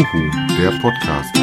Uhu, der Podcast.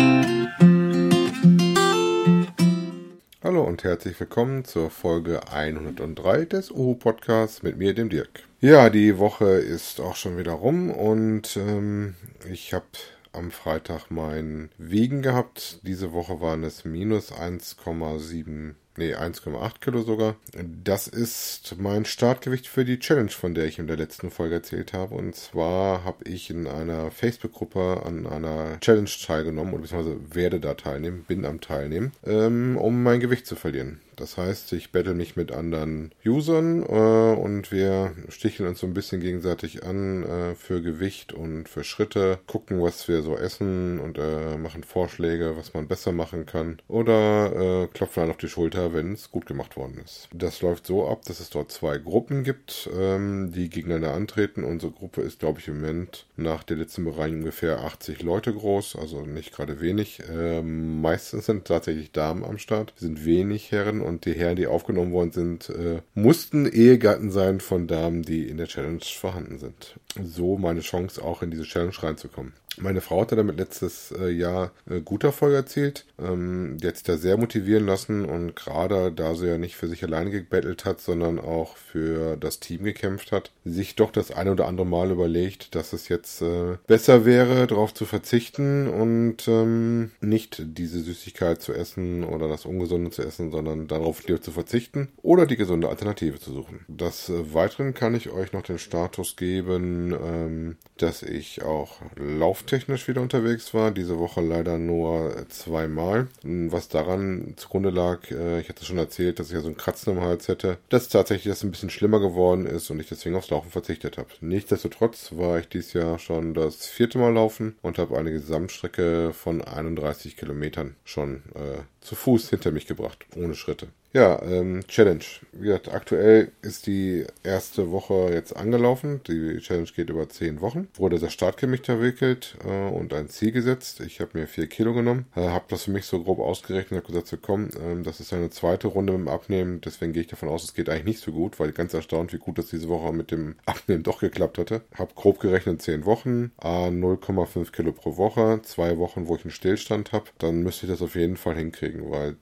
Hallo und herzlich willkommen zur Folge 103 des Uhu Podcasts mit mir, dem Dirk. Ja, die Woche ist auch schon wieder rum und ähm, ich habe am Freitag mein Wiegen gehabt. Diese Woche waren es minus 1,7 nee, 1,8 Kilo sogar. Das ist mein Startgewicht für die Challenge, von der ich in der letzten Folge erzählt habe. Und zwar habe ich in einer Facebook-Gruppe an einer Challenge teilgenommen, oder beziehungsweise werde da teilnehmen, bin am Teilnehmen, ähm, um mein Gewicht zu verlieren. Das heißt, ich battle mich mit anderen Usern äh, und wir sticheln uns so ein bisschen gegenseitig an äh, für Gewicht und für Schritte, gucken, was wir so essen und äh, machen Vorschläge, was man besser machen kann oder äh, klopfen dann auf die Schulter, wenn es gut gemacht worden ist. Das läuft so ab, dass es dort zwei Gruppen gibt, ähm, die gegeneinander antreten. Unsere Gruppe ist, glaube ich, im Moment nach der letzten Bereinigung ungefähr 80 Leute groß, also nicht gerade wenig. Ähm, meistens sind tatsächlich Damen am Start, sind wenig Herren und die Herren, die aufgenommen worden sind, äh, mussten Ehegatten sein von Damen, die in der Challenge vorhanden sind. So meine Chance auch in diese Challenge reinzukommen. Meine Frau hatte damit letztes äh, Jahr äh, guter Erfolg erzielt. Ähm, die hat sich da sehr motivieren lassen und gerade da sie ja nicht für sich alleine gebettelt hat, sondern auch für das Team gekämpft hat, sich doch das eine oder andere Mal überlegt, dass es jetzt äh, besser wäre, darauf zu verzichten und ähm, nicht diese Süßigkeit zu essen oder das Ungesunde zu essen, sondern darauf zu verzichten oder die gesunde Alternative zu suchen. Des äh, Weiteren kann ich euch noch den Status geben, ähm, dass ich auch Lauf technisch wieder unterwegs war. Diese Woche leider nur zweimal. Was daran zugrunde lag, äh, ich hatte schon erzählt, dass ich ja so einen Kratzen im Hals hätte, dass tatsächlich das ein bisschen schlimmer geworden ist und ich deswegen aufs Laufen verzichtet habe. Nichtsdestotrotz war ich dieses Jahr schon das vierte Mal laufen und habe eine Gesamtstrecke von 31 Kilometern schon äh, zu Fuß hinter mich gebracht, ohne Schritte. Ja, ähm, Challenge. Wie gesagt, aktuell ist die erste Woche jetzt angelaufen. Die Challenge geht über zehn Wochen. Wurde das Startgewicht entwickelt äh, und ein Ziel gesetzt. Ich habe mir vier Kilo genommen, äh, habe das für mich so grob ausgerechnet, habe gesagt, so komm, äh, das ist eine zweite Runde mit dem Abnehmen. Deswegen gehe ich davon aus, es geht eigentlich nicht so gut, weil ganz erstaunt, wie gut das diese Woche mit dem Abnehmen doch geklappt hatte. Habe grob gerechnet zehn Wochen, a 0,5 Kilo pro Woche, zwei Wochen, wo ich einen Stillstand habe. Dann müsste ich das auf jeden Fall hinkriegen, weil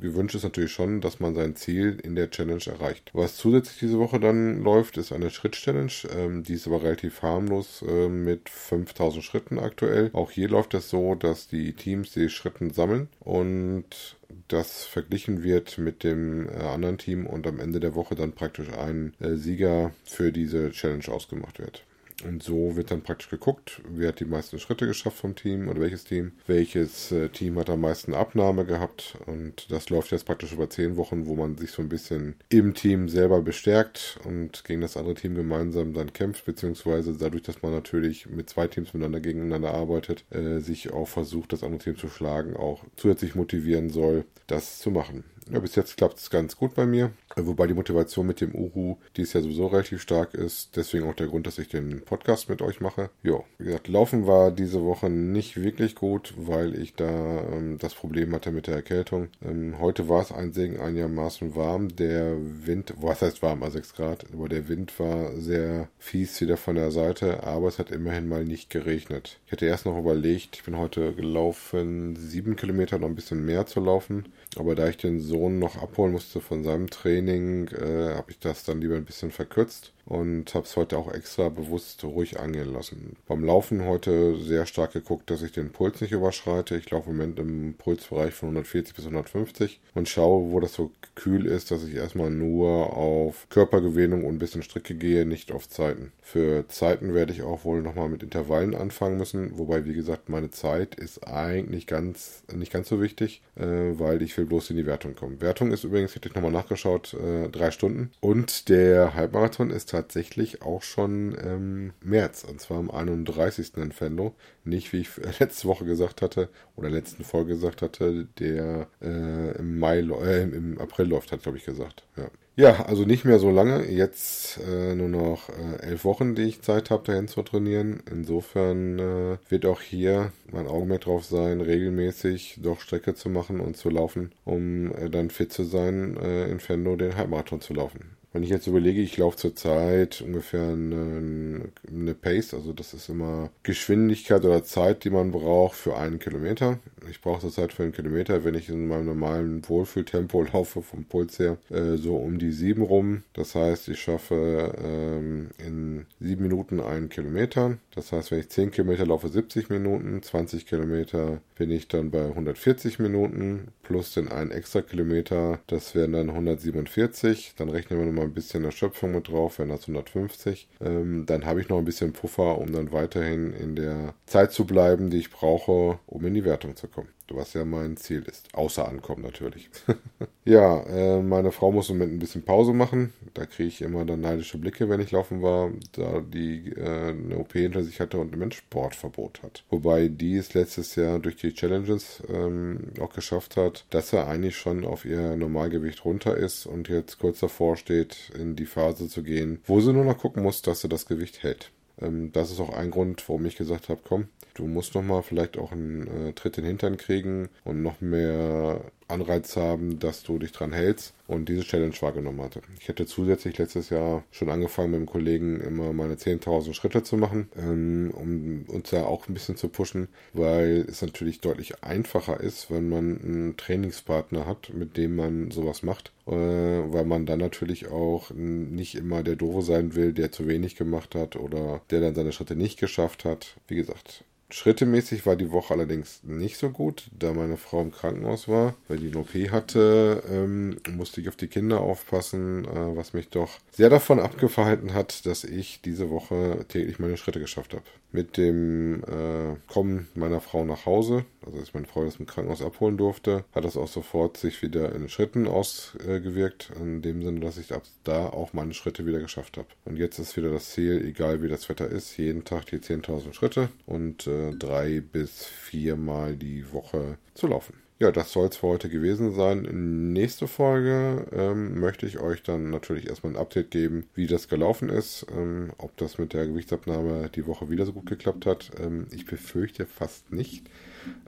gewünscht ist natürlich schon, dass man sein Ziel in der Challenge erreicht. Was zusätzlich diese Woche dann läuft, ist eine Schritt-Challenge. Ähm, die ist aber relativ harmlos äh, mit 5000 Schritten aktuell. Auch hier läuft es so, dass die Teams die Schritten sammeln und das verglichen wird mit dem äh, anderen Team und am Ende der Woche dann praktisch ein äh, Sieger für diese Challenge ausgemacht wird. Und so wird dann praktisch geguckt, wer hat die meisten Schritte geschafft vom Team oder welches Team. Welches äh, Team hat am meisten Abnahme gehabt. Und das läuft jetzt praktisch über zehn Wochen, wo man sich so ein bisschen im Team selber bestärkt und gegen das andere Team gemeinsam dann kämpft, beziehungsweise dadurch, dass man natürlich mit zwei Teams miteinander gegeneinander arbeitet, äh, sich auch versucht, das andere Team zu schlagen, auch zusätzlich motivieren soll, das zu machen. Ja, bis jetzt klappt es ganz gut bei mir. Wobei die Motivation mit dem Uhu dies ja sowieso relativ stark ist. Deswegen auch der Grund, dass ich den Podcast mit euch mache. Jo, wie gesagt, Laufen war diese Woche nicht wirklich gut, weil ich da ähm, das Problem hatte mit der Erkältung. Ähm, heute war es ein Segen einigermaßen warm. Der Wind, was heißt warm, also 6 Grad, aber der Wind war sehr fies wieder von der Seite, aber es hat immerhin mal nicht geregnet. Ich hatte erst noch überlegt, ich bin heute gelaufen, sieben Kilometer noch ein bisschen mehr zu laufen. Aber da ich den Sohn noch abholen musste von seinem Training, äh, habe ich das dann lieber ein bisschen verkürzt und habe es heute auch extra bewusst ruhig angehen lassen. Beim Laufen heute sehr stark geguckt, dass ich den Puls nicht überschreite. Ich laufe im Moment im Pulsbereich von 140 bis 150 und schaue, wo das so kühl ist, dass ich erstmal nur auf Körpergewinnung und ein bisschen Strecke gehe, nicht auf Zeiten. Für Zeiten werde ich auch wohl nochmal mit Intervallen anfangen müssen, wobei, wie gesagt, meine Zeit ist eigentlich ganz, nicht ganz so wichtig, äh, weil ich will bloß in die Wertung kommen. Wertung ist übrigens, hätte ich nochmal nachgeschaut, äh, drei Stunden und der Halbmarathon ist tatsächlich auch schon ähm, März, und zwar am 31. in Fendo. Nicht, wie ich letzte Woche gesagt hatte, oder letzten Folge gesagt hatte, der äh, im Mai, äh, im April läuft, hat glaube ich gesagt. Ja. Ja, also nicht mehr so lange. Jetzt äh, nur noch äh, elf Wochen, die ich Zeit habe, dahin zu trainieren. Insofern äh, wird auch hier mein Augenmerk drauf sein, regelmäßig doch Strecke zu machen und zu laufen, um äh, dann fit zu sein, äh, in Fendo den Halbmarathon zu laufen. Wenn ich jetzt überlege, ich laufe zurzeit ungefähr eine, eine Pace, also das ist immer Geschwindigkeit oder Zeit, die man braucht für einen Kilometer. Ich brauche zurzeit für einen Kilometer, wenn ich in meinem normalen Wohlfühltempo laufe, vom Puls her, äh, so um die sieben rum. Das heißt, ich schaffe ähm, in sieben Minuten einen Kilometer. Das heißt, wenn ich zehn Kilometer laufe, 70 Minuten, 20 Kilometer bin ich dann bei 140 Minuten plus den einen extra Kilometer, das wären dann 147. Dann rechnen wir nochmal ein bisschen Erschöpfung mit drauf, wären das 150. Ähm, dann habe ich noch ein bisschen Puffer, um dann weiterhin in der Zeit zu bleiben, die ich brauche, um in die Wertung zu kommen was ja mein Ziel ist. Außer ankommen natürlich. ja, äh, meine Frau muss im Moment ein bisschen Pause machen. Da kriege ich immer dann neidische Blicke, wenn ich laufen war, da die äh, eine OP hinter sich hatte und ein Sportverbot hat. Wobei die es letztes Jahr durch die Challenges ähm, auch geschafft hat, dass er eigentlich schon auf ihr Normalgewicht runter ist und jetzt kurz davor steht, in die Phase zu gehen, wo sie nur noch gucken muss, dass sie das Gewicht hält. Ähm, das ist auch ein Grund, warum ich gesagt habe, komm, du musst noch mal vielleicht auch einen äh, Tritt in den Hintern kriegen und noch mehr Anreiz haben, dass du dich dran hältst und diese Challenge wahrgenommen hatte. Ich hätte zusätzlich letztes Jahr schon angefangen mit dem Kollegen immer meine 10.000 Schritte zu machen, ähm, um uns da auch ein bisschen zu pushen, weil es natürlich deutlich einfacher ist, wenn man einen Trainingspartner hat, mit dem man sowas macht, äh, weil man dann natürlich auch nicht immer der Doofe sein will, der zu wenig gemacht hat oder der dann seine Schritte nicht geschafft hat. Wie gesagt, Schrittemäßig war die Woche allerdings nicht so gut, da meine Frau im Krankenhaus war, weil die eine OP hatte, ähm, musste ich auf die Kinder aufpassen, äh, was mich doch sehr davon abgehalten hat, dass ich diese Woche täglich meine Schritte geschafft habe. Mit dem äh, Kommen meiner Frau nach Hause, also als meine Frau das im Krankenhaus abholen durfte, hat das auch sofort sich wieder in Schritten ausgewirkt, in dem Sinne, dass ich ab da auch meine Schritte wieder geschafft habe. Und jetzt ist wieder das Ziel, egal wie das Wetter ist, jeden Tag die 10.000 Schritte und äh, drei bis viermal die Woche zu laufen. Ja, das soll es für heute gewesen sein. Nächste Folge ähm, möchte ich euch dann natürlich erstmal ein Update geben, wie das gelaufen ist, ähm, ob das mit der Gewichtsabnahme die Woche wieder so gut geklappt hat. Ähm, ich befürchte fast nicht.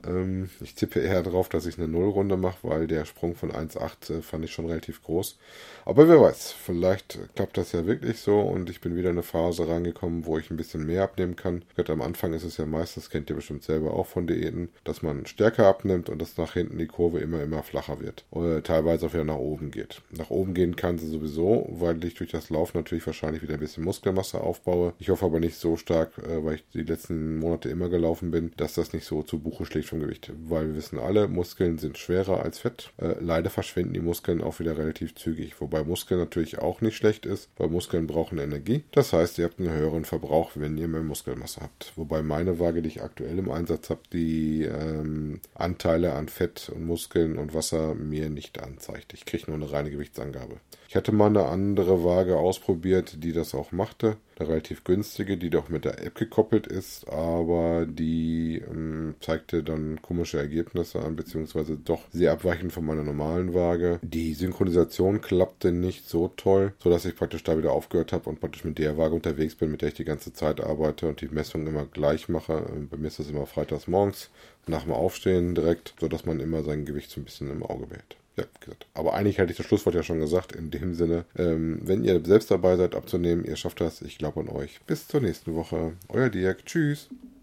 Ähm, ich tippe eher darauf, dass ich eine Nullrunde mache, weil der Sprung von 1,8 äh, fand ich schon relativ groß. Aber wer weiß, vielleicht klappt das ja wirklich so und ich bin wieder in eine Phase reingekommen, wo ich ein bisschen mehr abnehmen kann. Gerade am Anfang ist es ja meistens, kennt ihr bestimmt selber auch von Diäten, dass man stärker abnimmt und dass nach hinten die Kurve immer, immer flacher wird. Oder teilweise auch wieder nach oben geht. Nach oben gehen kann sie sowieso, weil ich durch das Lauf natürlich wahrscheinlich wieder ein bisschen Muskelmasse aufbaue. Ich hoffe aber nicht so stark, äh, weil ich die letzten Monate immer gelaufen bin, dass das nicht so zu Buche Schlägt vom Gewicht. Weil wir wissen alle, Muskeln sind schwerer als Fett. Äh, leider verschwinden die Muskeln auch wieder relativ zügig. Wobei Muskeln natürlich auch nicht schlecht ist, weil Muskeln brauchen Energie. Das heißt, ihr habt einen höheren Verbrauch, wenn ihr mehr Muskelmasse habt. Wobei meine Waage, die ich aktuell im Einsatz habe, die ähm, Anteile an Fett und Muskeln und Wasser mir nicht anzeigt. Ich kriege nur eine reine Gewichtsangabe. Ich hatte mal eine andere Waage ausprobiert, die das auch machte. Relativ günstige, die doch mit der App gekoppelt ist, aber die ähm, zeigte dann komische Ergebnisse an, beziehungsweise doch sehr abweichend von meiner normalen Waage. Die Synchronisation klappte nicht so toll, sodass ich praktisch da wieder aufgehört habe und praktisch mit der Waage unterwegs bin, mit der ich die ganze Zeit arbeite und die Messung immer gleich mache. Bei mir ist das immer freitags morgens nach dem Aufstehen direkt, sodass man immer sein Gewicht so ein bisschen im Auge behält. Ja, gesagt. Aber eigentlich hatte ich das Schlusswort ja schon gesagt. In dem Sinne, ähm, wenn ihr selbst dabei seid abzunehmen, ihr schafft das. Ich glaube an euch. Bis zur nächsten Woche. Euer Dirk. Tschüss.